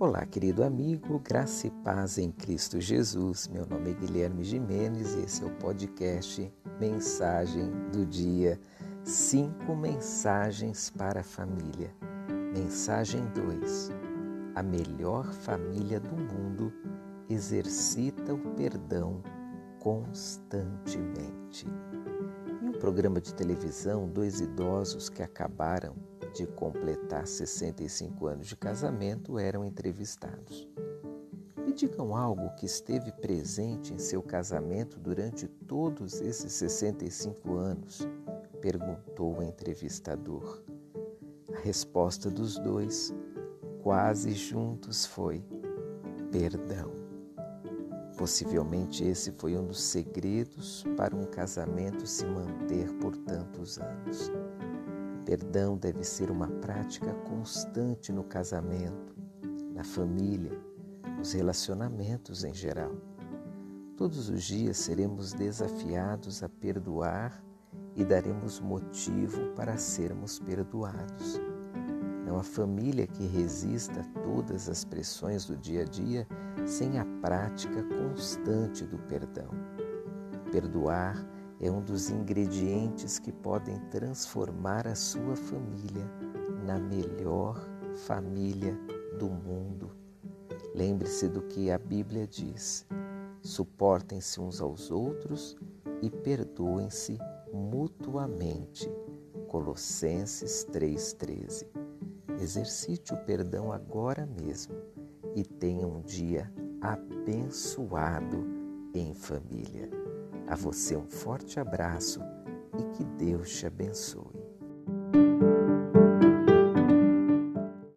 Olá, querido amigo, graça e paz em Cristo Jesus. Meu nome é Guilherme Jimenez e esse é o podcast Mensagem do Dia. Cinco mensagens para a família. Mensagem 2. A melhor família do mundo exercita o perdão constantemente. Em um programa de televisão, dois idosos que acabaram de completar 65 anos de casamento eram entrevistados. Me digam algo que esteve presente em seu casamento durante todos esses 65 anos, perguntou o entrevistador. A resposta dos dois, quase juntos, foi: perdão. Possivelmente esse foi um dos segredos para um casamento se manter por tantos anos. Perdão deve ser uma prática constante no casamento, na família, nos relacionamentos em geral. Todos os dias seremos desafiados a perdoar e daremos motivo para sermos perdoados. Não há família que resista a todas as pressões do dia a dia sem a prática constante do perdão. Perdoar é um dos ingredientes que podem transformar a sua família na melhor família do mundo. Lembre-se do que a Bíblia diz: suportem-se uns aos outros e perdoem-se mutuamente. Colossenses 3,13. Exercite o perdão agora mesmo e tenha um dia abençoado em família. A você um forte abraço e que Deus te abençoe.